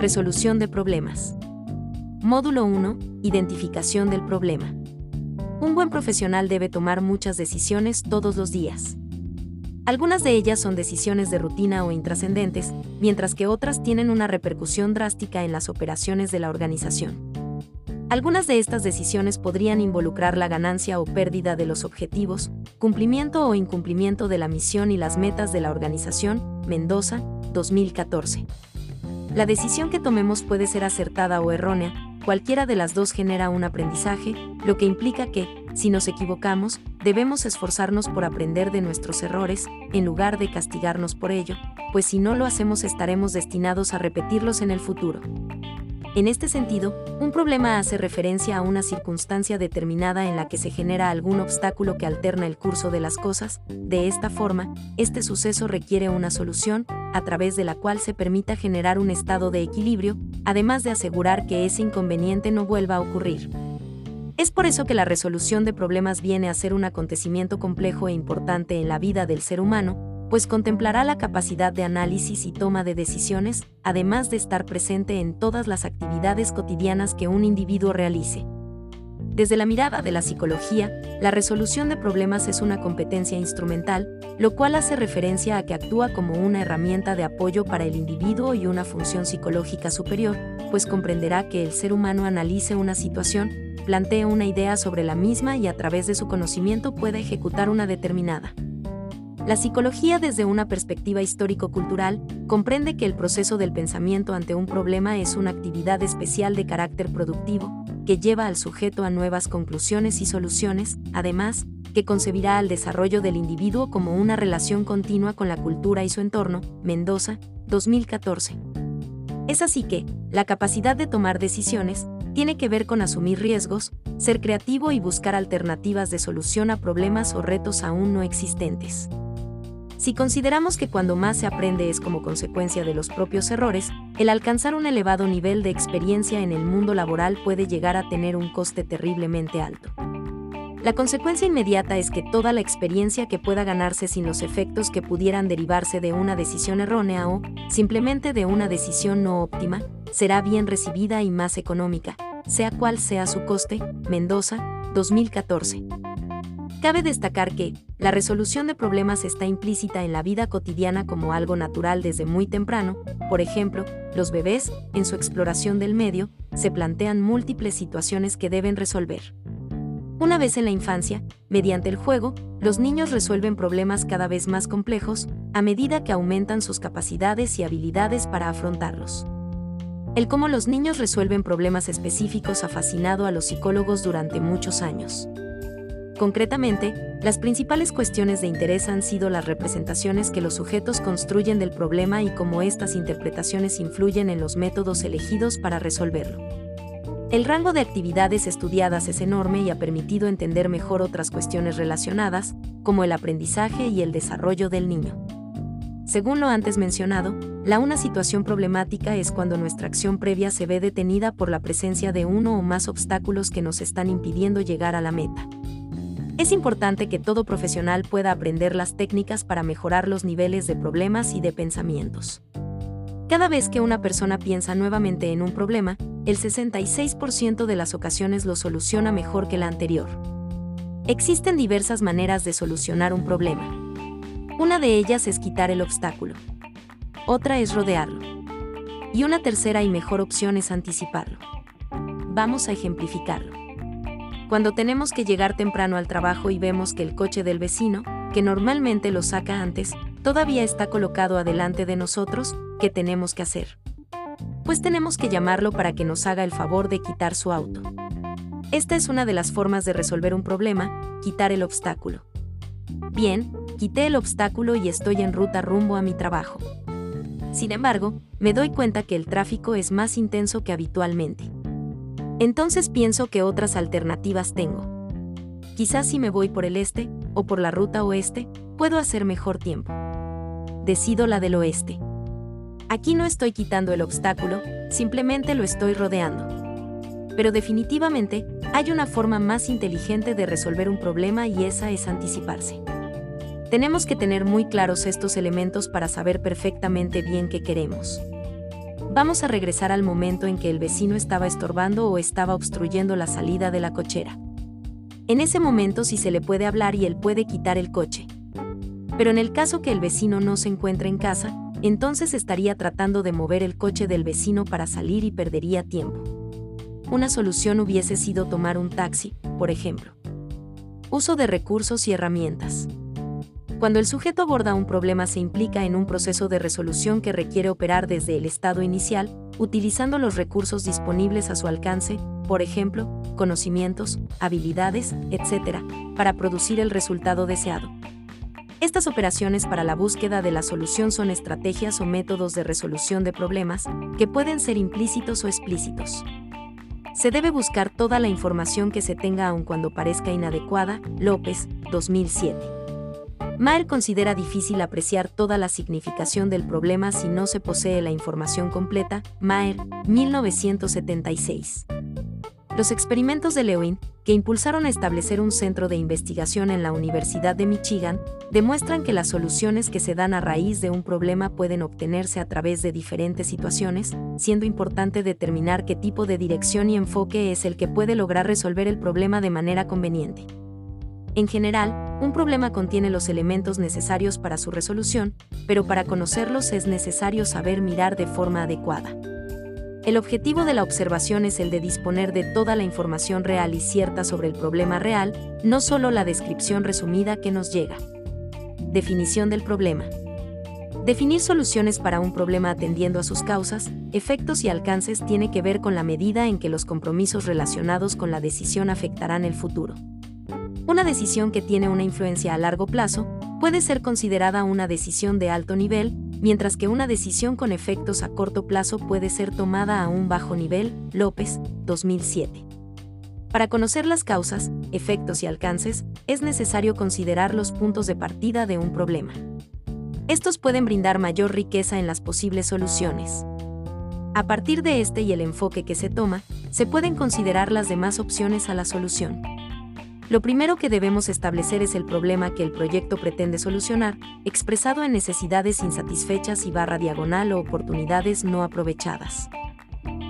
Resolución de problemas. Módulo 1. Identificación del problema. Un buen profesional debe tomar muchas decisiones todos los días. Algunas de ellas son decisiones de rutina o intrascendentes, mientras que otras tienen una repercusión drástica en las operaciones de la organización. Algunas de estas decisiones podrían involucrar la ganancia o pérdida de los objetivos, cumplimiento o incumplimiento de la misión y las metas de la organización, Mendoza, 2014. La decisión que tomemos puede ser acertada o errónea, cualquiera de las dos genera un aprendizaje, lo que implica que, si nos equivocamos, debemos esforzarnos por aprender de nuestros errores, en lugar de castigarnos por ello, pues si no lo hacemos estaremos destinados a repetirlos en el futuro. En este sentido, un problema hace referencia a una circunstancia determinada en la que se genera algún obstáculo que alterna el curso de las cosas, de esta forma, este suceso requiere una solución, a través de la cual se permita generar un estado de equilibrio, además de asegurar que ese inconveniente no vuelva a ocurrir. Es por eso que la resolución de problemas viene a ser un acontecimiento complejo e importante en la vida del ser humano, pues contemplará la capacidad de análisis y toma de decisiones, además de estar presente en todas las actividades cotidianas que un individuo realice. Desde la mirada de la psicología, la resolución de problemas es una competencia instrumental, lo cual hace referencia a que actúa como una herramienta de apoyo para el individuo y una función psicológica superior, pues comprenderá que el ser humano analice una situación, plantee una idea sobre la misma y a través de su conocimiento pueda ejecutar una determinada. La psicología desde una perspectiva histórico-cultural comprende que el proceso del pensamiento ante un problema es una actividad especial de carácter productivo, que lleva al sujeto a nuevas conclusiones y soluciones, además, que concebirá al desarrollo del individuo como una relación continua con la cultura y su entorno, Mendoza, 2014. Es así que, la capacidad de tomar decisiones, tiene que ver con asumir riesgos, ser creativo y buscar alternativas de solución a problemas o retos aún no existentes. Si consideramos que cuando más se aprende es como consecuencia de los propios errores, el alcanzar un elevado nivel de experiencia en el mundo laboral puede llegar a tener un coste terriblemente alto. La consecuencia inmediata es que toda la experiencia que pueda ganarse sin los efectos que pudieran derivarse de una decisión errónea o, simplemente de una decisión no óptima, será bien recibida y más económica, sea cual sea su coste, Mendoza, 2014. Cabe destacar que, la resolución de problemas está implícita en la vida cotidiana como algo natural desde muy temprano, por ejemplo, los bebés, en su exploración del medio, se plantean múltiples situaciones que deben resolver. Una vez en la infancia, mediante el juego, los niños resuelven problemas cada vez más complejos, a medida que aumentan sus capacidades y habilidades para afrontarlos. El cómo los niños resuelven problemas específicos ha fascinado a los psicólogos durante muchos años. Concretamente, las principales cuestiones de interés han sido las representaciones que los sujetos construyen del problema y cómo estas interpretaciones influyen en los métodos elegidos para resolverlo. El rango de actividades estudiadas es enorme y ha permitido entender mejor otras cuestiones relacionadas, como el aprendizaje y el desarrollo del niño. Según lo antes mencionado, la una situación problemática es cuando nuestra acción previa se ve detenida por la presencia de uno o más obstáculos que nos están impidiendo llegar a la meta. Es importante que todo profesional pueda aprender las técnicas para mejorar los niveles de problemas y de pensamientos. Cada vez que una persona piensa nuevamente en un problema, el 66% de las ocasiones lo soluciona mejor que la anterior. Existen diversas maneras de solucionar un problema. Una de ellas es quitar el obstáculo. Otra es rodearlo. Y una tercera y mejor opción es anticiparlo. Vamos a ejemplificarlo. Cuando tenemos que llegar temprano al trabajo y vemos que el coche del vecino, que normalmente lo saca antes, todavía está colocado adelante de nosotros, ¿qué tenemos que hacer? Pues tenemos que llamarlo para que nos haga el favor de quitar su auto. Esta es una de las formas de resolver un problema, quitar el obstáculo. Bien, quité el obstáculo y estoy en ruta rumbo a mi trabajo. Sin embargo, me doy cuenta que el tráfico es más intenso que habitualmente. Entonces pienso que otras alternativas tengo. Quizás si me voy por el este, o por la ruta oeste, puedo hacer mejor tiempo. Decido la del oeste. Aquí no estoy quitando el obstáculo, simplemente lo estoy rodeando. Pero definitivamente, hay una forma más inteligente de resolver un problema y esa es anticiparse. Tenemos que tener muy claros estos elementos para saber perfectamente bien qué queremos. Vamos a regresar al momento en que el vecino estaba estorbando o estaba obstruyendo la salida de la cochera. En ese momento sí se le puede hablar y él puede quitar el coche. Pero en el caso que el vecino no se encuentre en casa, entonces estaría tratando de mover el coche del vecino para salir y perdería tiempo. Una solución hubiese sido tomar un taxi, por ejemplo. Uso de recursos y herramientas. Cuando el sujeto aborda un problema se implica en un proceso de resolución que requiere operar desde el estado inicial, utilizando los recursos disponibles a su alcance, por ejemplo, conocimientos, habilidades, etc., para producir el resultado deseado. Estas operaciones para la búsqueda de la solución son estrategias o métodos de resolución de problemas que pueden ser implícitos o explícitos. Se debe buscar toda la información que se tenga aun cuando parezca inadecuada. López, 2007. Maer considera difícil apreciar toda la significación del problema si no se posee la información completa. Maer, 1976. Los experimentos de Lewin, que impulsaron a establecer un centro de investigación en la Universidad de Michigan, demuestran que las soluciones que se dan a raíz de un problema pueden obtenerse a través de diferentes situaciones, siendo importante determinar qué tipo de dirección y enfoque es el que puede lograr resolver el problema de manera conveniente. En general, un problema contiene los elementos necesarios para su resolución, pero para conocerlos es necesario saber mirar de forma adecuada. El objetivo de la observación es el de disponer de toda la información real y cierta sobre el problema real, no solo la descripción resumida que nos llega. Definición del problema. Definir soluciones para un problema atendiendo a sus causas, efectos y alcances tiene que ver con la medida en que los compromisos relacionados con la decisión afectarán el futuro. Una decisión que tiene una influencia a largo plazo puede ser considerada una decisión de alto nivel, mientras que una decisión con efectos a corto plazo puede ser tomada a un bajo nivel, López, 2007. Para conocer las causas, efectos y alcances, es necesario considerar los puntos de partida de un problema. Estos pueden brindar mayor riqueza en las posibles soluciones. A partir de este y el enfoque que se toma, se pueden considerar las demás opciones a la solución. Lo primero que debemos establecer es el problema que el proyecto pretende solucionar, expresado en necesidades insatisfechas y barra diagonal o oportunidades no aprovechadas.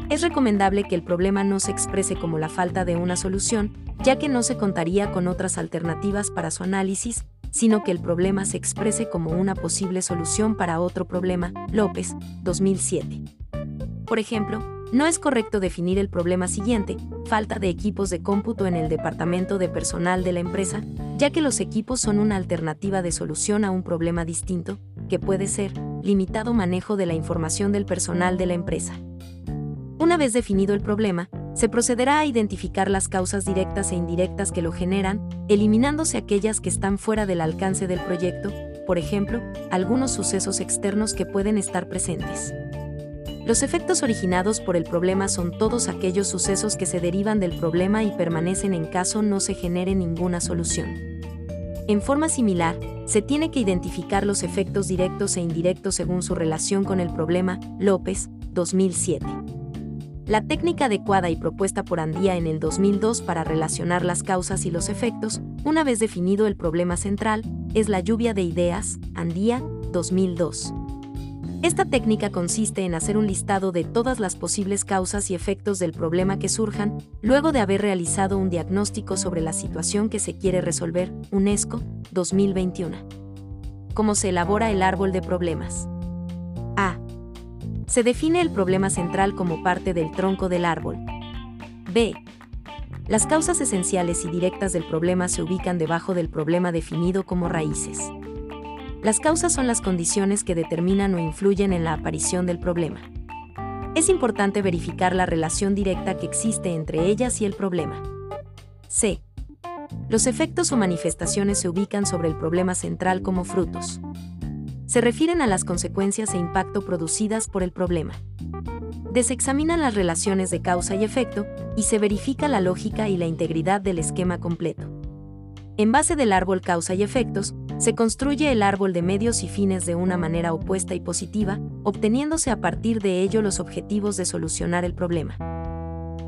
Es recomendable que el problema no se exprese como la falta de una solución, ya que no se contaría con otras alternativas para su análisis, sino que el problema se exprese como una posible solución para otro problema. López, 2007. Por ejemplo, no es correcto definir el problema siguiente, falta de equipos de cómputo en el departamento de personal de la empresa, ya que los equipos son una alternativa de solución a un problema distinto, que puede ser limitado manejo de la información del personal de la empresa. Una vez definido el problema, se procederá a identificar las causas directas e indirectas que lo generan, eliminándose aquellas que están fuera del alcance del proyecto, por ejemplo, algunos sucesos externos que pueden estar presentes. Los efectos originados por el problema son todos aquellos sucesos que se derivan del problema y permanecen en caso no se genere ninguna solución. En forma similar, se tiene que identificar los efectos directos e indirectos según su relación con el problema, López, 2007. La técnica adecuada y propuesta por Andía en el 2002 para relacionar las causas y los efectos, una vez definido el problema central, es la lluvia de ideas, Andía, 2002. Esta técnica consiste en hacer un listado de todas las posibles causas y efectos del problema que surjan, luego de haber realizado un diagnóstico sobre la situación que se quiere resolver, UNESCO, 2021. ¿Cómo se elabora el árbol de problemas? A. Se define el problema central como parte del tronco del árbol. B. Las causas esenciales y directas del problema se ubican debajo del problema definido como raíces. Las causas son las condiciones que determinan o influyen en la aparición del problema. Es importante verificar la relación directa que existe entre ellas y el problema. C. Los efectos o manifestaciones se ubican sobre el problema central como frutos. Se refieren a las consecuencias e impacto producidas por el problema. Desexaminan las relaciones de causa y efecto y se verifica la lógica y la integridad del esquema completo. En base del árbol causa y efectos, se construye el árbol de medios y fines de una manera opuesta y positiva, obteniéndose a partir de ello los objetivos de solucionar el problema.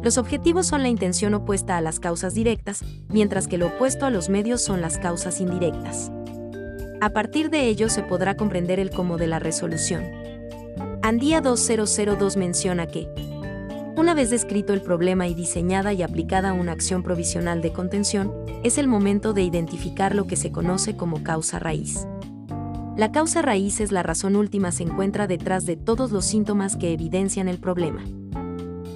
Los objetivos son la intención opuesta a las causas directas, mientras que lo opuesto a los medios son las causas indirectas. A partir de ello se podrá comprender el cómo de la resolución. Andía 2002 menciona que, una vez descrito el problema y diseñada y aplicada una acción provisional de contención, es el momento de identificar lo que se conoce como causa raíz. La causa raíz es la razón última se encuentra detrás de todos los síntomas que evidencian el problema.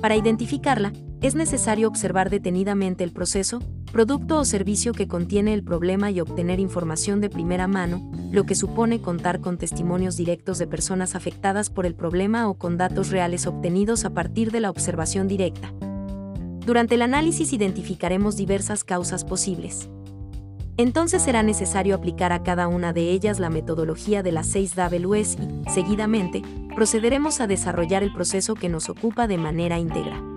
Para identificarla, es necesario observar detenidamente el proceso, producto o servicio que contiene el problema y obtener información de primera mano, lo que supone contar con testimonios directos de personas afectadas por el problema o con datos reales obtenidos a partir de la observación directa. Durante el análisis identificaremos diversas causas posibles. Entonces será necesario aplicar a cada una de ellas la metodología de las 6 Ws y, seguidamente, procederemos a desarrollar el proceso que nos ocupa de manera íntegra.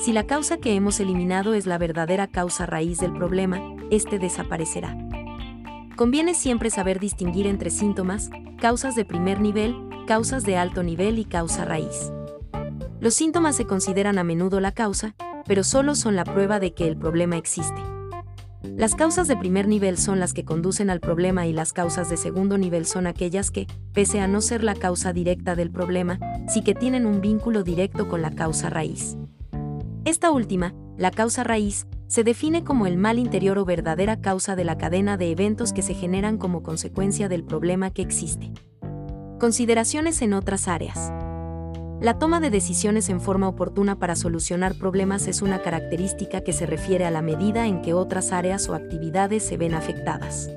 Si la causa que hemos eliminado es la verdadera causa raíz del problema, este desaparecerá. Conviene siempre saber distinguir entre síntomas, causas de primer nivel, causas de alto nivel y causa raíz. Los síntomas se consideran a menudo la causa, pero solo son la prueba de que el problema existe. Las causas de primer nivel son las que conducen al problema y las causas de segundo nivel son aquellas que, pese a no ser la causa directa del problema, sí que tienen un vínculo directo con la causa raíz. Esta última, la causa raíz, se define como el mal interior o verdadera causa de la cadena de eventos que se generan como consecuencia del problema que existe. Consideraciones en otras áreas. La toma de decisiones en forma oportuna para solucionar problemas es una característica que se refiere a la medida en que otras áreas o actividades se ven afectadas.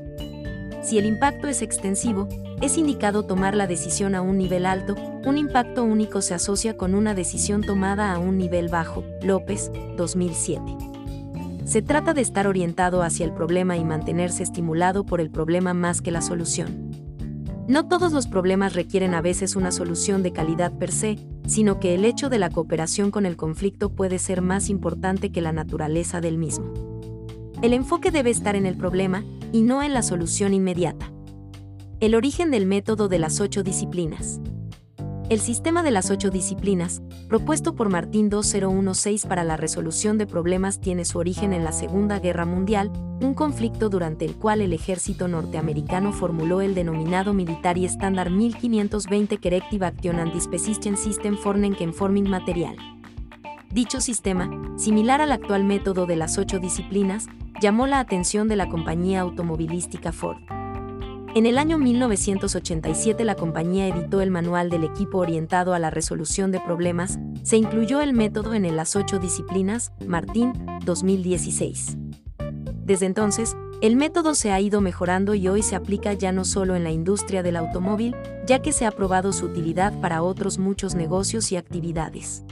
Si el impacto es extensivo, es indicado tomar la decisión a un nivel alto, un impacto único se asocia con una decisión tomada a un nivel bajo. López, 2007. Se trata de estar orientado hacia el problema y mantenerse estimulado por el problema más que la solución. No todos los problemas requieren a veces una solución de calidad per se, sino que el hecho de la cooperación con el conflicto puede ser más importante que la naturaleza del mismo. El enfoque debe estar en el problema y no en la solución inmediata. El origen del método de las ocho disciplinas. El sistema de las ocho disciplinas, propuesto por Martín 2016 para la resolución de problemas, tiene su origen en la Segunda Guerra Mundial, un conflicto durante el cual el ejército norteamericano formuló el denominado Military Standard 1520 Corrective Action and Disposition System for Forming Material. Dicho sistema, similar al actual método de las ocho disciplinas, llamó la atención de la compañía automovilística Ford. En el año 1987 la compañía editó el manual del equipo orientado a la resolución de problemas, se incluyó el método en las ocho disciplinas, Martín, 2016. Desde entonces, el método se ha ido mejorando y hoy se aplica ya no solo en la industria del automóvil, ya que se ha probado su utilidad para otros muchos negocios y actividades.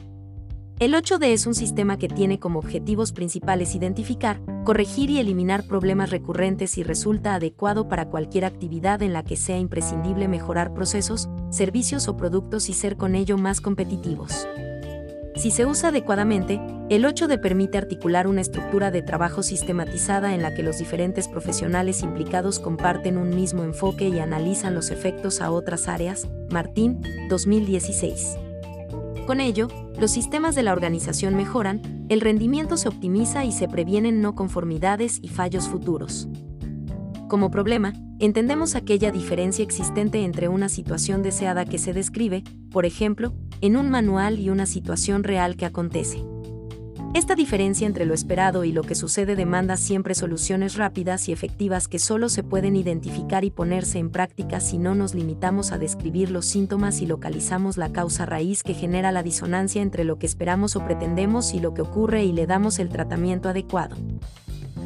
El 8D es un sistema que tiene como objetivos principales identificar, corregir y eliminar problemas recurrentes y resulta adecuado para cualquier actividad en la que sea imprescindible mejorar procesos, servicios o productos y ser con ello más competitivos. Si se usa adecuadamente, el 8D permite articular una estructura de trabajo sistematizada en la que los diferentes profesionales implicados comparten un mismo enfoque y analizan los efectos a otras áreas. Martín, 2016. Con ello, los sistemas de la organización mejoran, el rendimiento se optimiza y se previenen no conformidades y fallos futuros. Como problema, entendemos aquella diferencia existente entre una situación deseada que se describe, por ejemplo, en un manual y una situación real que acontece. Esta diferencia entre lo esperado y lo que sucede demanda siempre soluciones rápidas y efectivas que solo se pueden identificar y ponerse en práctica si no nos limitamos a describir los síntomas y localizamos la causa raíz que genera la disonancia entre lo que esperamos o pretendemos y lo que ocurre y le damos el tratamiento adecuado.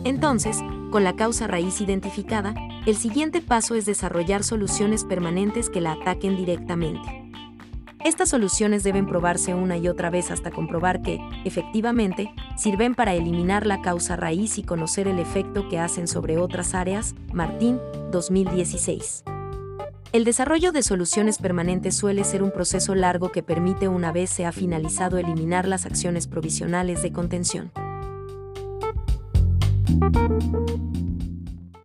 Entonces, con la causa raíz identificada, el siguiente paso es desarrollar soluciones permanentes que la ataquen directamente. Estas soluciones deben probarse una y otra vez hasta comprobar que, efectivamente, sirven para eliminar la causa raíz y conocer el efecto que hacen sobre otras áreas. Martín, 2016. El desarrollo de soluciones permanentes suele ser un proceso largo que permite una vez se ha finalizado eliminar las acciones provisionales de contención.